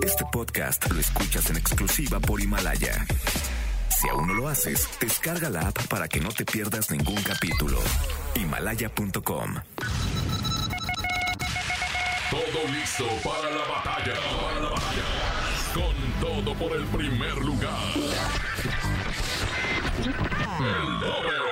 Este podcast lo escuchas en exclusiva por Himalaya. Si aún no lo haces, descarga la app para que no te pierdas ningún capítulo. Himalaya.com. Todo listo para la batalla. Para la batalla. Con todo por el primer lugar. El doble.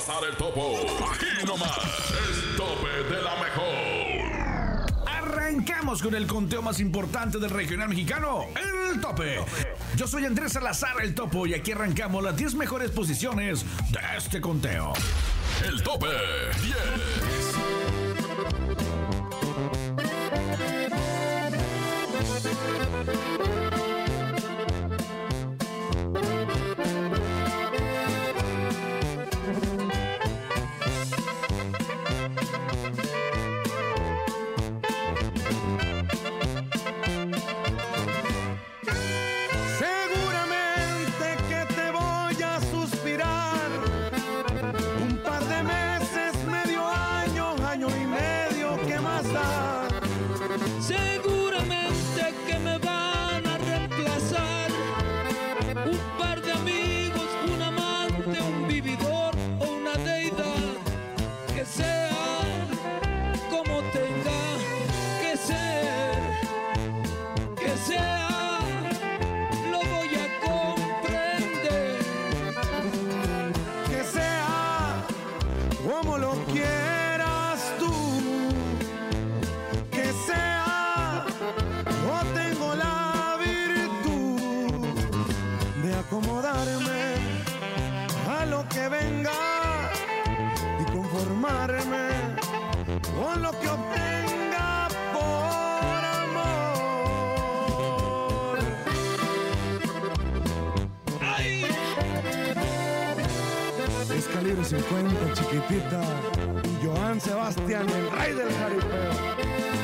El Topo. Aquí nomás. El tope de la mejor. Arrancamos con el conteo más importante del regional mexicano, el tope. Yo soy Andrés Salazar el Topo y aquí arrancamos las 10 mejores posiciones de este conteo. El tope 10. 50, chiquitita. Joan Sebastián, el rey del jaripeo.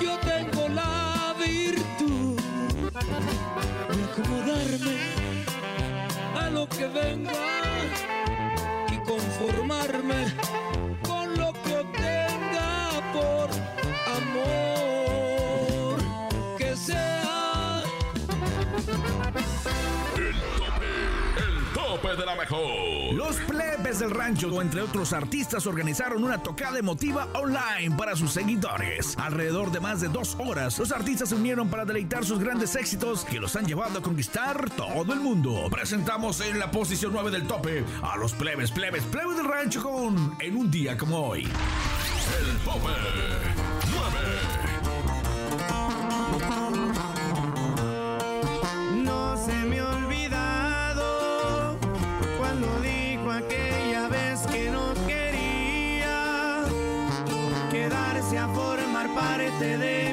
Yo tengo la virtud de acomodarme a lo que venga y conformarme De la mejor. Los plebes del rancho, entre otros artistas, organizaron una tocada emotiva online para sus seguidores. Alrededor de más de dos horas, los artistas se unieron para deleitar sus grandes éxitos que los han llevado a conquistar todo el mundo. Presentamos en la posición 9 del tope a los plebes, plebes, plebes del rancho con En un día como hoy. El tope parte de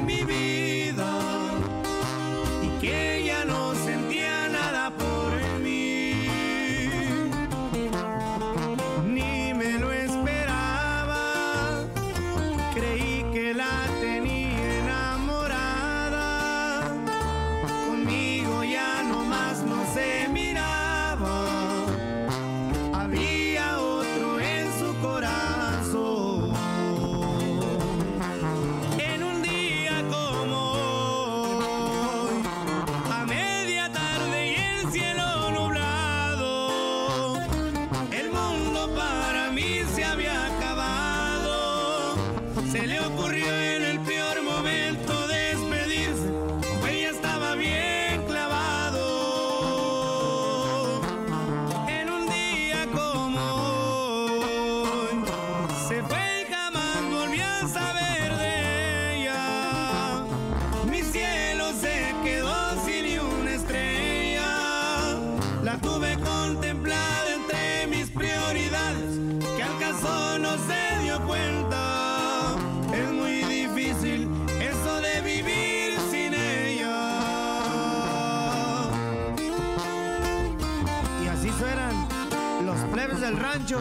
rancho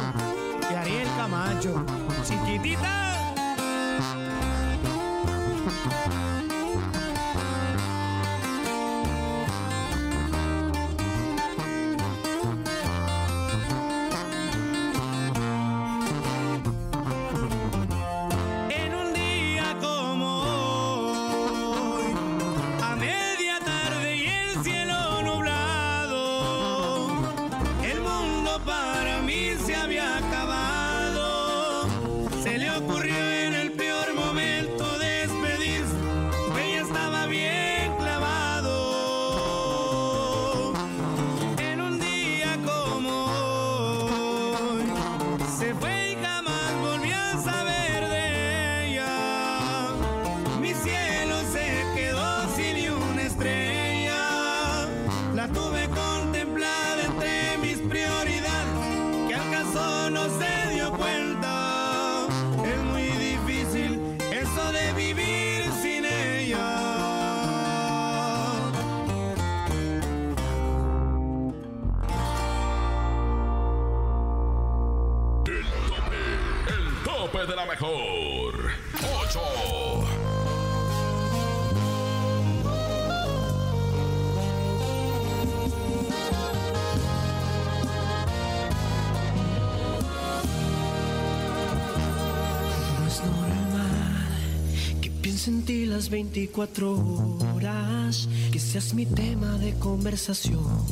de Ariel Camacho. Chiquitita. Tope de la mejor. 8. No es normal que piense en ti las 24 horas, que seas mi tema de conversación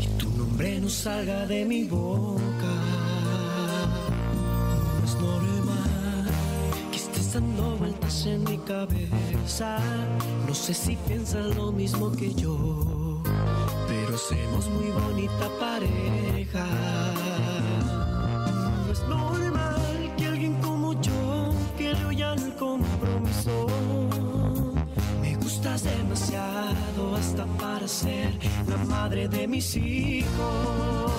y tu nombre no salga de mi boca. En mi cabeza. No sé si piensas lo mismo que yo, pero somos muy bonita pareja. No es normal que alguien como yo huya al compromiso. Me gustas demasiado hasta para ser la madre de mis hijos.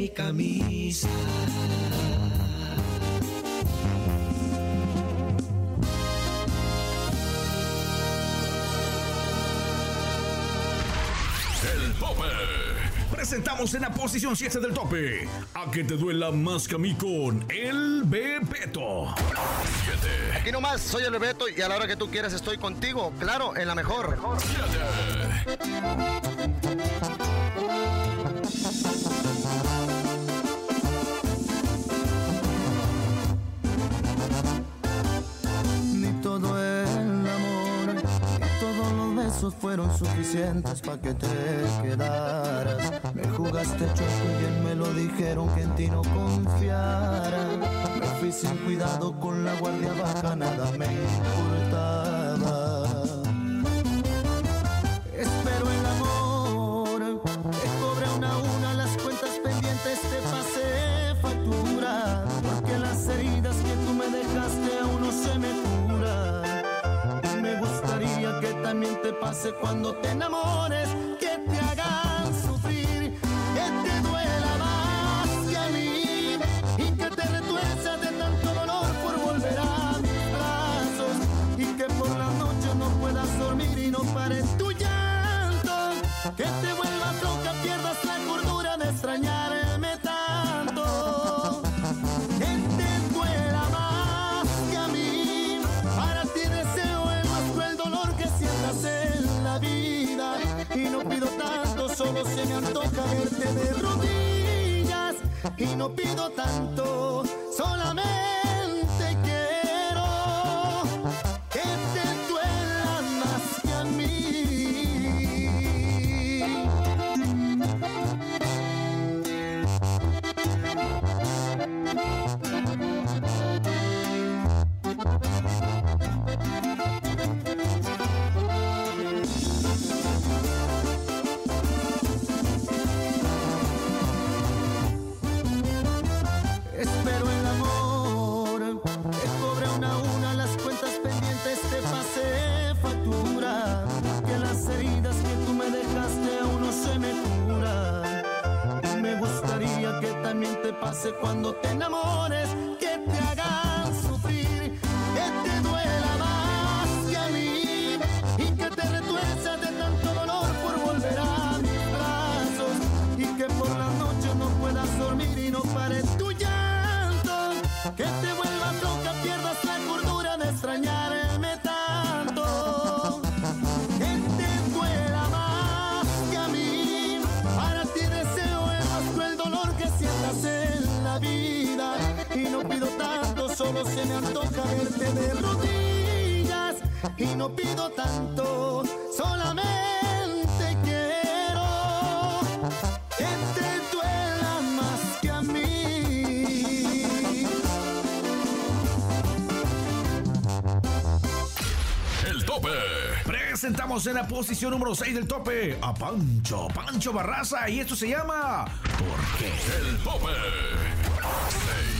mi camisa. El tope. Presentamos en la posición 7 del tope. A que te duela más que a mí con el Bebeto. 7. Aquí nomás, soy el Bebeto y a la hora que tú quieras estoy contigo. Claro, en la mejor. Suficientes para que te quedaras. Me jugaste choco y bien me lo dijeron que en ti no confiara. Me fui sin cuidado con la guardia baja nada me importaba. Pase cuando te enamores, y no pido tanto, pase cuando te enamores, de rodillas y no pido tanto, solamente quiero que te duela más que a mí. El tope. Presentamos en la posición número 6 del tope a Pancho, Pancho Barraza, y esto se llama ¿Por qué? El tope. 6.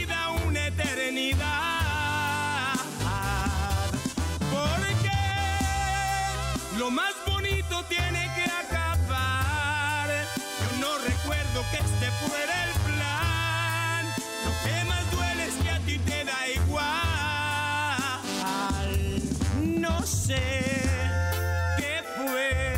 Porque lo más bonito tiene que acabar. Yo no recuerdo que este fuera el plan. Lo que más duele es que a ti te da igual. No sé qué fue,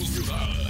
Tope en tu ciudad.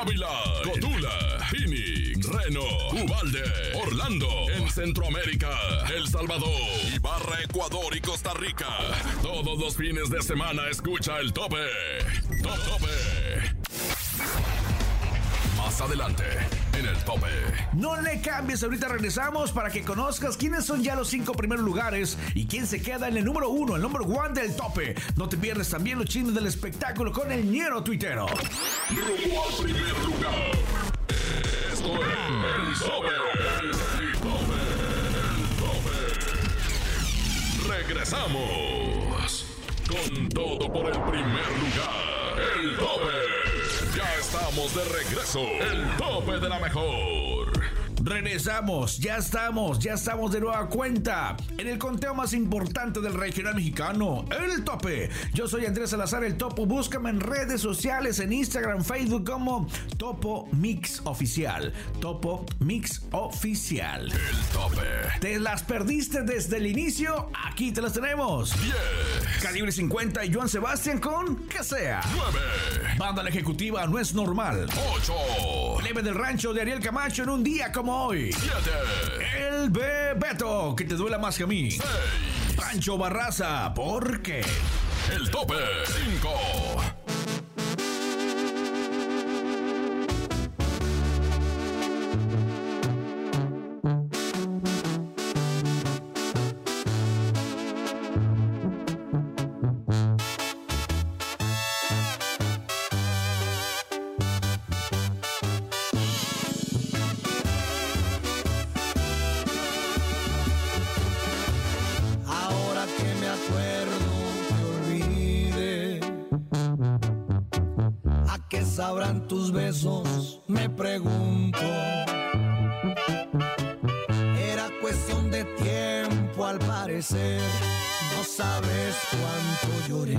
Ávila, Cotula, Phoenix, Reno, Ubalde, Orlando, en Centroamérica, El Salvador, Ibarra, Ecuador y Costa Rica. Todos los fines de semana escucha el tope. Top tope. Más adelante, en el tope. No le cambies, ahorita regresamos para que conozcas quiénes son ya los cinco primeros lugares y quién se queda en el número uno, el número one del tope. No te pierdes también los chismes del espectáculo con el ñero tuitero. Rumbo al primer lugar. Esto es el tope. El tope. El tope. Regresamos con todo por el primer lugar. El tope. Ya estamos de regreso. El tope de la mejor. Regresamos, ya estamos, ya estamos de nueva cuenta en el conteo más importante del regional mexicano, el tope. Yo soy Andrés Salazar, el topo. Búscame en redes sociales, en Instagram, Facebook como Topo Mix Oficial. Topo Mix Oficial. El tope. ¿Te las perdiste desde el inicio? Aquí te las tenemos. 10. Calibre 50 y Joan Sebastián con que sea. 9. Banda la ejecutiva no es normal. 8. Leve del rancho de Ariel Camacho en un día como hoy. 7. El Bebeto, que te duela más que a mí. 6. Pancho Barraza, ¿por qué? El tope. 5. Sabrán tus besos? Me pregunto. Era cuestión de tiempo al parecer. No sabes cuánto lloré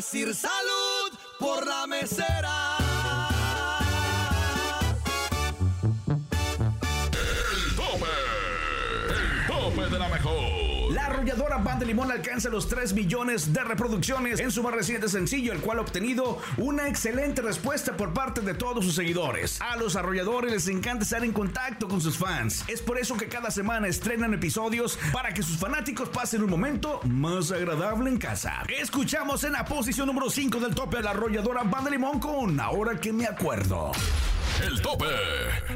decir salud por la mesera. Arrolladora Banda Limón alcanza los 3 millones de reproducciones en su más reciente sencillo, el cual ha obtenido una excelente respuesta por parte de todos sus seguidores. A los arrolladores les encanta estar en contacto con sus fans. Es por eso que cada semana estrenan episodios para que sus fanáticos pasen un momento más agradable en casa. Escuchamos en la posición número 5 del tope a la arrolladora Banda Limón con Ahora que me acuerdo. El tope.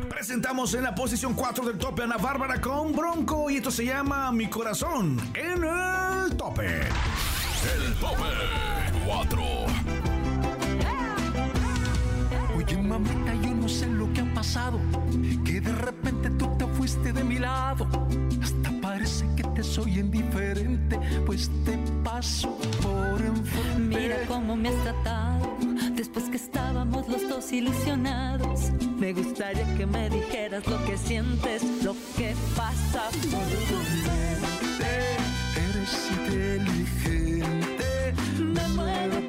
Presentamos en la posición 4 del tope a Ana Bárbara con Bronco y esto se llama Mi Corazón en el tope. El tope 4. Oye, mamita, yo no sé lo que ha pasado. Que de repente tú te fuiste de mi lado. Hasta parece que te soy indiferente, pues te paso por enfrente. Mira cómo me has tratado que estábamos los dos ilusionados. Me gustaría que me dijeras lo que sientes, lo que pasa por tu mente. Eres inteligente, Me muero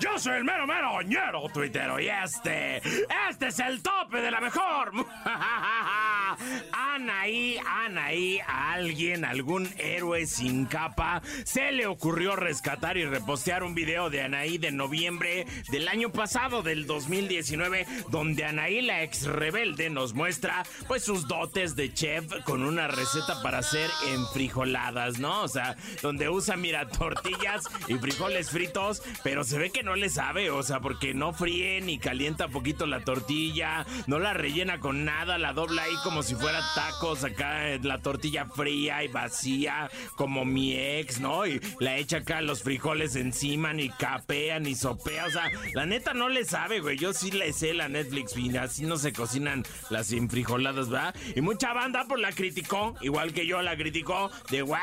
Yo soy el mero mero ñero tuitero y este, este es el tope de la mejor. Anaí, Anaí, a alguien, algún héroe sin capa, se le ocurrió rescatar y repostear un video de Anaí de noviembre del año pasado, del 2019, donde Anaí, la ex rebelde, nos muestra pues sus dotes de chef con una receta para hacer enfrijoladas, ¿no? O sea, donde usa, mira, tortillas y frijoles fritos, pero se ve que no le sabe, o sea, porque no fríe ni calienta poquito la tortilla, no la rellena con nada, la dobla ahí como si fuera tacos acá, eh, la tortilla fría y vacía, como mi ex, ¿no? Y la echa acá los frijoles encima, ni capea, ni sopea, o sea, la neta no le sabe, güey, yo sí le sé la Netflix, y así no se cocinan las enfrijoladas, ¿verdad? Y mucha banda pues la criticó, igual que yo la criticó, de wow,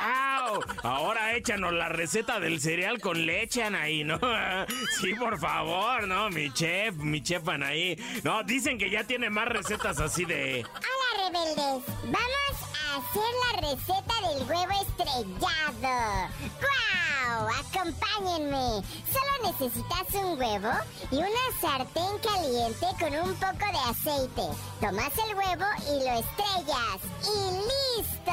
ahora échanos la receta del cereal con leche, Anaí, ¿no? Sí, por favor, ¿no? Mi chef, mi chef Anaí. No, dicen que ya tiene más recetas así de... Hola rebeldes, vamos a hacer la receta del huevo estrellado. ¡Guau! Acompáñenme. Solo necesitas un huevo y una sartén caliente con un poco de aceite. Tomas el huevo y lo estrellas. ¡Y listo!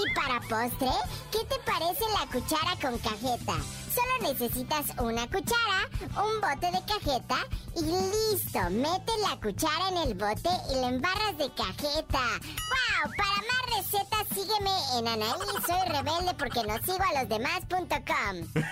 Y para postre, ¿qué te parece la cuchara con cajeta? Solo necesitas una cuchara, un bote de cajeta y listo. Mete la cuchara en el bote y lo embarras de cajeta. ¡Wow! Para más recetas sígueme en Anaí. Soy rebelde porque no sigo a los demás.com.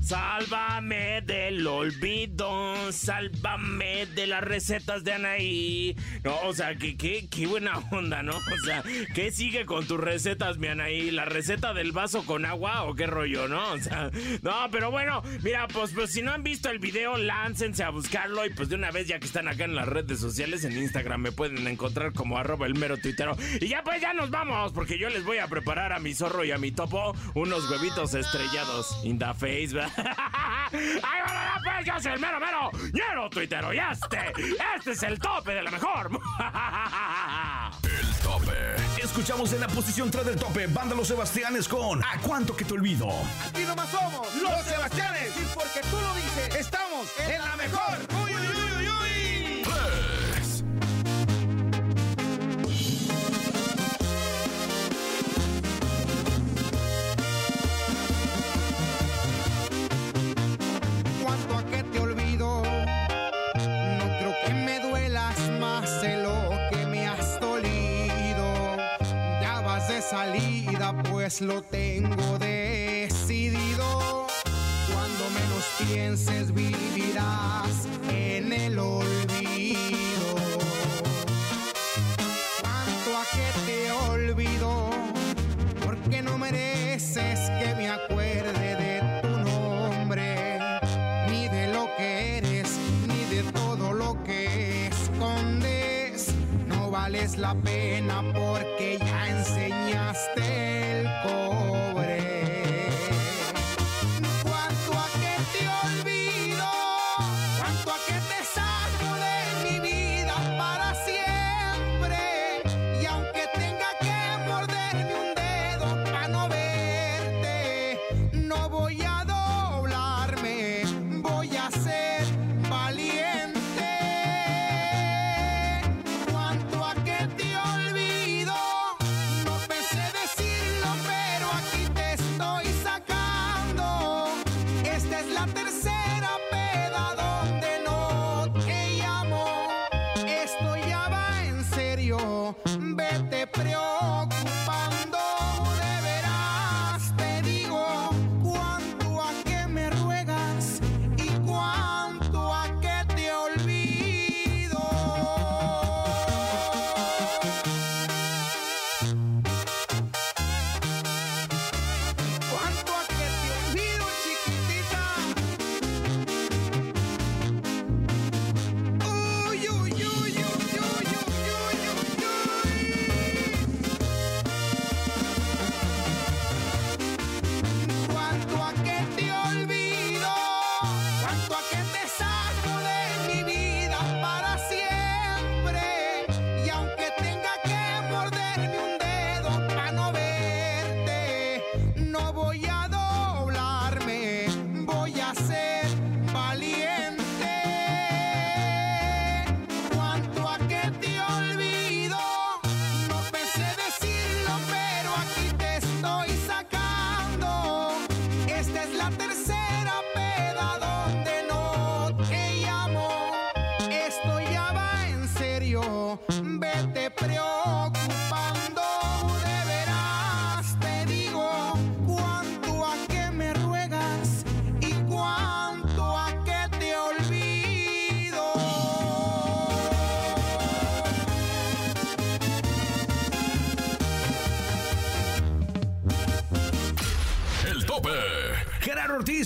Sálvame del olvido, sálvame de las recetas de Anaí. No, o sea, que qué, qué buena onda, ¿no? O sea, ¿qué sigue con tus recetas, mi Anaí? ¿La receta del vaso con agua o qué rollo, no? O sea, no, pero bueno, mira, pues, pues si no han visto el video, láncense a buscarlo y pues de una vez ya que están acá en las redes sociales, en Instagram me pueden encontrar como arroba el mero tuitero. Y ya pues ya nos vamos, porque yo les voy a preparar a mi zorro y a mi topo unos huevitos estrellados in the face. ¡Ay, bueno, pues yo soy el mero mero ñero tuitero y este, este es el tope de la mejor. El tope. Escuchamos en la posición 3 del tope, Banda Los Sebastianes con ¿A cuánto que te olvido? Aquí nomás somos los Sebastianes. Y porque tú lo dices, estamos en la mejor. Salida, pues lo tengo decidido. Cuando menos pienses, vivirás en el olvido. Cuanto a que te olvido, porque no mereces que me acuerde de tu nombre, ni de lo que eres, ni de todo lo que escondes. No vales la pena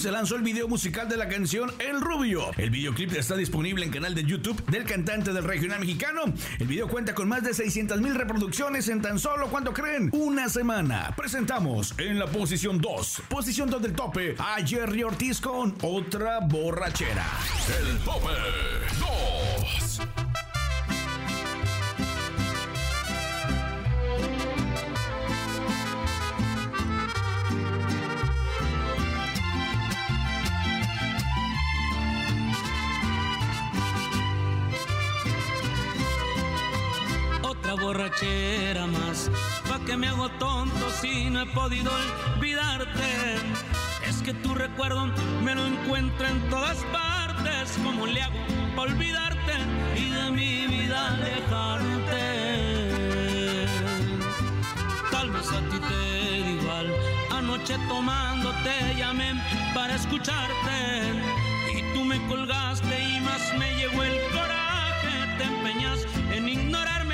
se lanzó el video musical de la canción El Rubio. El videoclip está disponible en canal de YouTube del cantante del regional mexicano. El video cuenta con más de 600 mil reproducciones en tan solo, ¿cuánto creen? Una semana. Presentamos en la posición 2, posición 2 del tope, a Jerry Ortiz con Otra Borrachera. El tope si no he podido olvidarte? Es que tu recuerdo me lo encuentro en todas partes. ¿Cómo le hago para olvidarte y de mi vida alejarte? Tal vez a ti te da igual. Anoche tomando te llamé para escucharte. Y tú me colgaste y más me llegó el coraje. Te empeñas en ignorarme.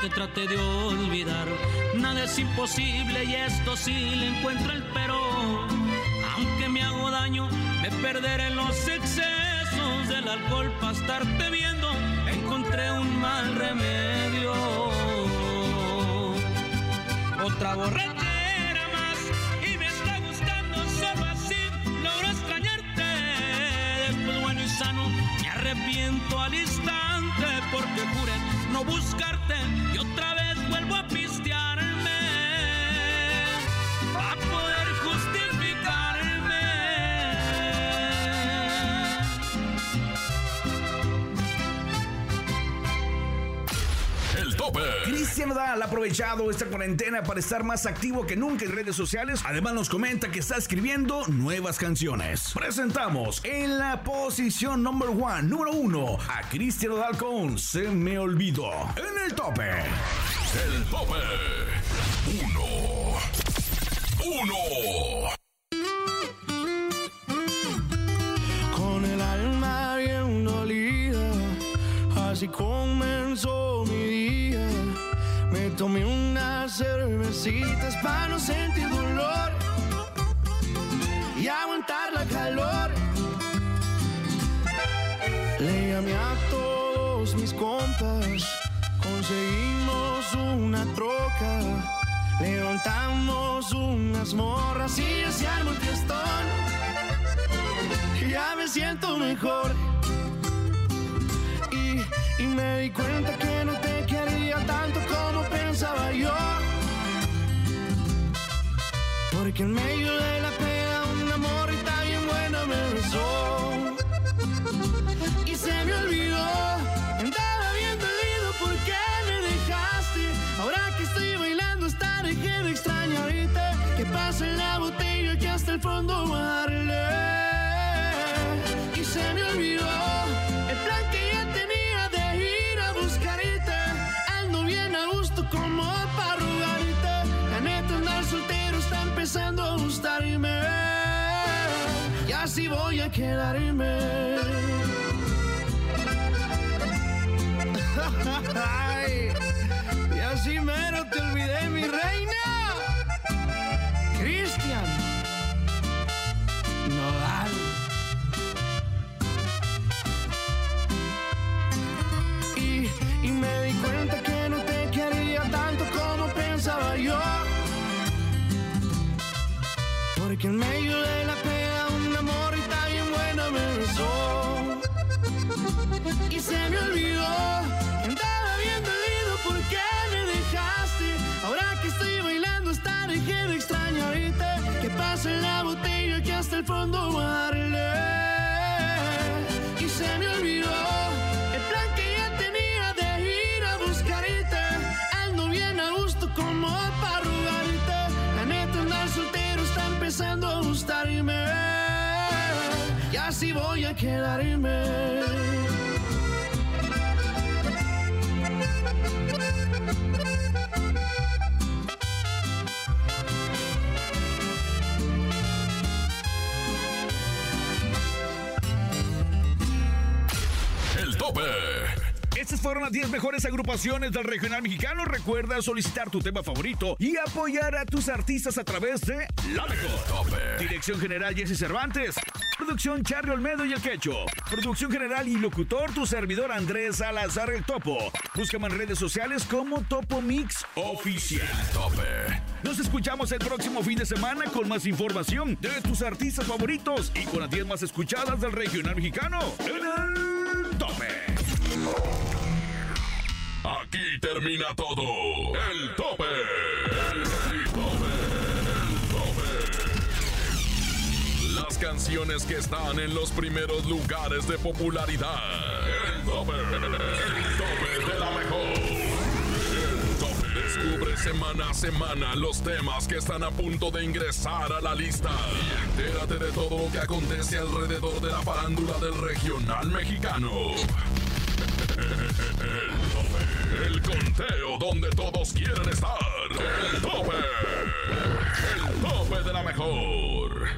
te traté de olvidar, nada es imposible y esto sí le encuentro el pero. Aunque me hago daño, me perderé los excesos del alcohol para estarte viendo. Encontré un mal remedio. Otra y me está gustando solo así. Logro extrañarte. Después bueno y sano me arrepiento al instante porque juré no buscarte y otra vez Cristian Nodal ha aprovechado esta cuarentena para estar más activo que nunca en redes sociales. Además nos comenta que está escribiendo nuevas canciones. Presentamos en la posición number one, número uno, a Cristian Nodal con Se me olvidó. En el tope. El tope. Uno. Uno. Con el alma bien dolida, así comenzó tomé unas cervecitas para no sentir dolor y aguantar la calor. Le llamé a todos mis compas, conseguimos una troca, levantamos unas morras y armó el fiestón. Ya me siento mejor. Y, y me di cuenta que Porque en medio de la pena una morrita bien buena me besó. Y se me olvidó. Andaba bien dolido porque me dejaste. Ahora que estoy bailando hasta dejé de extrañarte. Que pasa en la botella que hasta el fondo darle. Y se me olvidó el plan que ya tenía de ir a buscarte. Ando bien a gusto como para empezando a gustarme. Y así voy a quedarme. Y así mero te olvidé, mi reina. Porque en medio de la pena una morrita bien buena me besó. Y se me olvidó que andaba bien dolido porque me dejaste. Ahora que estoy bailando hasta dejé de extrañarte. Que pasa en la botella que hasta el fondo voy Así voy a quedarme. Fueron las 10 mejores agrupaciones del regional mexicano. Recuerda solicitar tu tema favorito y apoyar a tus artistas a través de La Mejor. Dirección General Jesse Cervantes. Producción Charlie Olmedo y el Quecho. Producción general y locutor tu servidor Andrés Salazar el Topo. Búscame en redes sociales como Topo Mix Oficial. Nos escuchamos el próximo fin de semana con más información de tus artistas favoritos y con las 10 más escuchadas del regional mexicano en el Aquí termina todo. El tope. El tope. Las canciones que están en los primeros lugares de popularidad. El tope. El tope de la mejor. El tope. Descubre semana a semana los temas que están a punto de ingresar a la lista. Y entérate de todo lo que acontece alrededor de la farándula del regional mexicano. El conteo donde todos quieren estar. El tope. El tope de la mejor.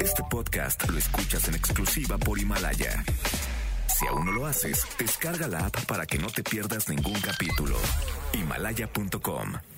Este podcast lo escuchas en exclusiva por Himalaya. Si aún no lo haces, descarga la app para que no te pierdas ningún capítulo. Himalaya.com